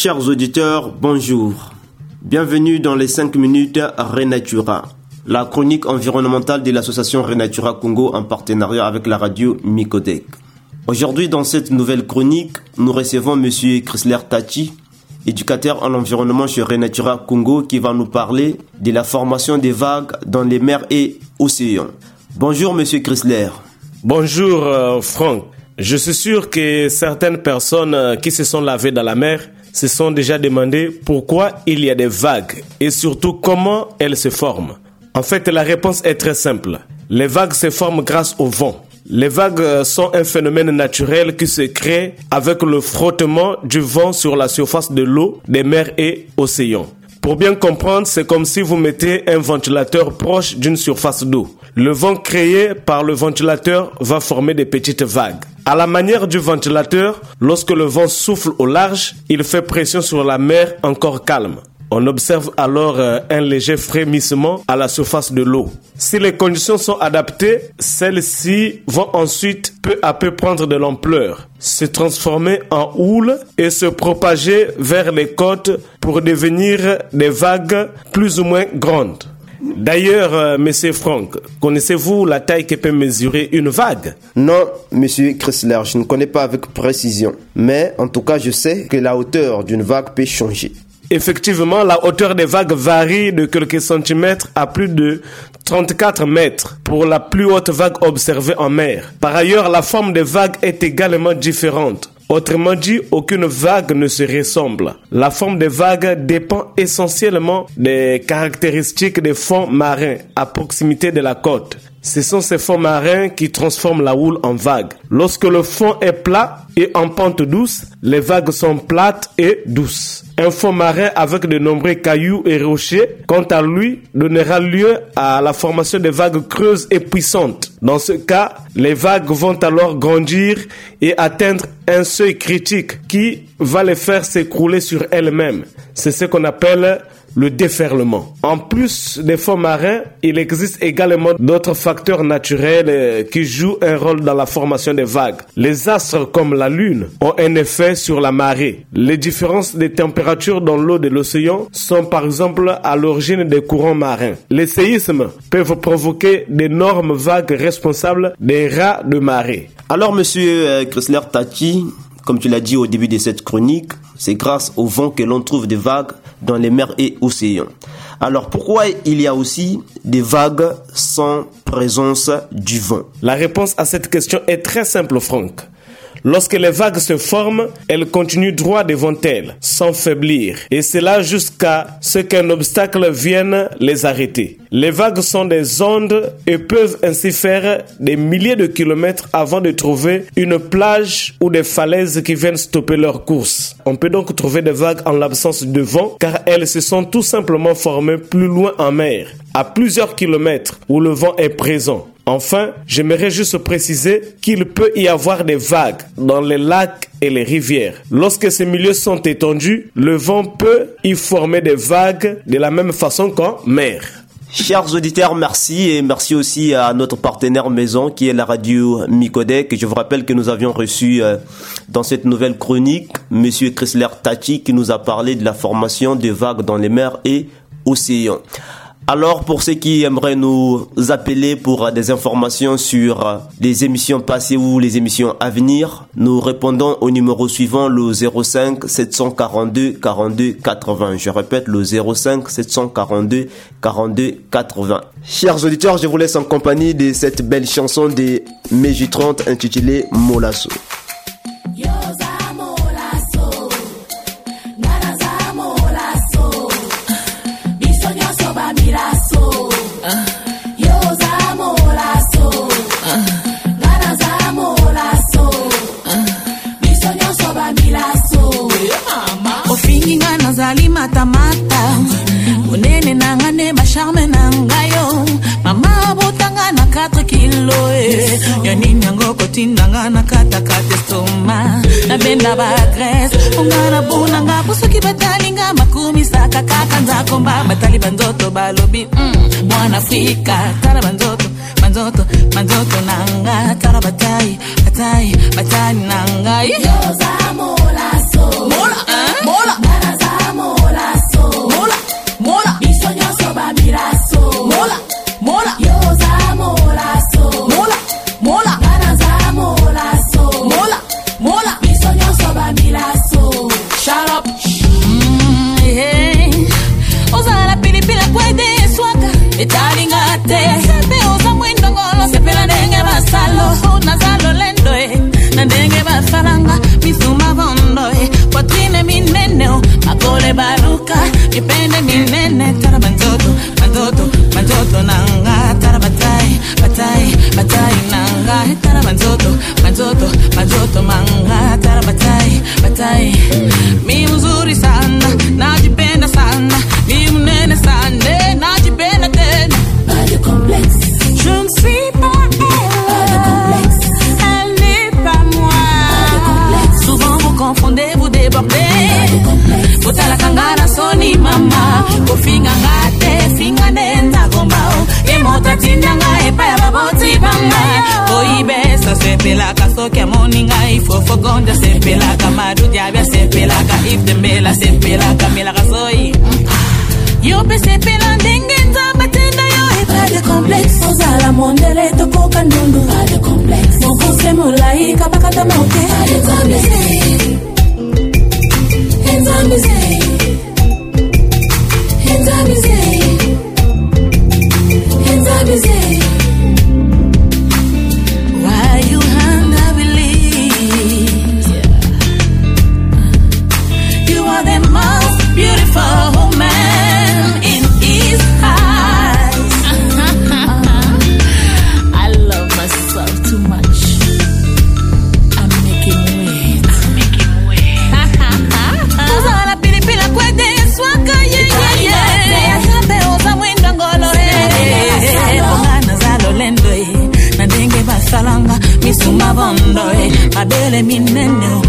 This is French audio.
Chers auditeurs, bonjour. Bienvenue dans les 5 minutes Renatura, la chronique environnementale de l'association Renatura Congo en partenariat avec la radio Micodec. Aujourd'hui, dans cette nouvelle chronique, nous recevons Monsieur Chrysler Tachi, éducateur en environnement chez Renatura Congo, qui va nous parler de la formation des vagues dans les mers et océans. Bonjour Monsieur Chrysler. Bonjour euh, Franck. Je suis sûr que certaines personnes euh, qui se sont lavées dans la mer se sont déjà demandé pourquoi il y a des vagues et surtout comment elles se forment. En fait, la réponse est très simple. Les vagues se forment grâce au vent. Les vagues sont un phénomène naturel qui se crée avec le frottement du vent sur la surface de l'eau, des mers et océans. Pour bien comprendre, c'est comme si vous mettez un ventilateur proche d'une surface d'eau. Le vent créé par le ventilateur va former des petites vagues. À la manière du ventilateur, lorsque le vent souffle au large, il fait pression sur la mer encore calme. On observe alors euh, un léger frémissement à la surface de l'eau. Si les conditions sont adaptées, celles-ci vont ensuite peu à peu prendre de l'ampleur, se transformer en houle et se propager vers les côtes pour devenir des vagues plus ou moins grandes. D'ailleurs, euh, Monsieur Franck, connaissez-vous la taille que peut mesurer une vague? Non, Monsieur Chrysler, je ne connais pas avec précision. Mais en tout cas, je sais que la hauteur d'une vague peut changer. Effectivement, la hauteur des vagues varie de quelques centimètres à plus de 34 mètres pour la plus haute vague observée en mer. Par ailleurs, la forme des vagues est également différente. Autrement dit, aucune vague ne se ressemble. La forme des vagues dépend essentiellement des caractéristiques des fonds marins à proximité de la côte. Ce sont ces fonds marins qui transforment la houle en vague. Lorsque le fond est plat et en pente douce, les vagues sont plates et douces. Un fond marin avec de nombreux cailloux et rochers, quant à lui, donnera lieu à la formation de vagues creuses et puissantes. Dans ce cas, les vagues vont alors grandir et atteindre un seuil critique qui va les faire s'écrouler sur elles-mêmes. C'est ce qu'on appelle le déferlement. En plus des fonds marins, il existe également d'autres facteurs naturels qui jouent un rôle dans la formation des vagues. Les astres comme la Lune ont un effet sur la marée. Les différences de température dans l'eau de l'océan sont par exemple à l'origine des courants marins. Les séismes peuvent provoquer d'énormes vagues responsables des rats de marée. Alors, monsieur Chrysler Tati, comme tu l'as dit au début de cette chronique, c'est grâce au vent que l'on trouve des vagues dans les mers et océans. Alors pourquoi il y a aussi des vagues sans présence du vent? La réponse à cette question est très simple, Franck. Lorsque les vagues se forment, elles continuent droit devant elles, sans faiblir, et c'est là jusqu'à ce qu'un obstacle vienne les arrêter. Les vagues sont des ondes et peuvent ainsi faire des milliers de kilomètres avant de trouver une plage ou des falaises qui viennent stopper leur course. On peut donc trouver des vagues en l'absence de vent car elles se sont tout simplement formées plus loin en mer, à plusieurs kilomètres où le vent est présent. Enfin, j'aimerais juste préciser qu'il peut y avoir des vagues dans les lacs et les rivières. Lorsque ces milieux sont étendus, le vent peut y former des vagues de la même façon qu'en mer. Chers auditeurs, merci et merci aussi à notre partenaire maison qui est la radio Micodec. Je vous rappelle que nous avions reçu euh, dans cette nouvelle chronique Monsieur Chrysler Tachi qui nous a parlé de la formation des vagues dans les mers et océans. Alors pour ceux qui aimeraient nous appeler pour des informations sur les émissions passées ou les émissions à venir, nous répondons au numéro suivant le 05 742 42 80. Je répète le 05 742 42 80. Chers auditeurs, je vous laisse en compagnie de cette belle chanson de Meji 30 intitulée Molasso. matamata. Monene na nga nde basharme na ngai yo. Mama botanga na 4 kilo e. Ya nini yango kotinda nga na katakata estoma nabenda bagrese onga na buna nga po soki batalinga makumisaka kaka nzakomba. Batali banzoto balobi mm, mwana afrika. Tala banzoto banzoto banzoto na nga tala batai batai batali na ngai Mola, eh? Mola. me, me, me, me, pelaka soke moninga ifofogonja sepelaka madudyabya sepelaka ifdembela sepelaka melaka soyi yo mpe sepela ndenge nzabatenda yo. Eprade complexe ozala mondele tokoka ndundu. Mokuse molai kabakata moke Enza mizei, enza mizei belle mi menno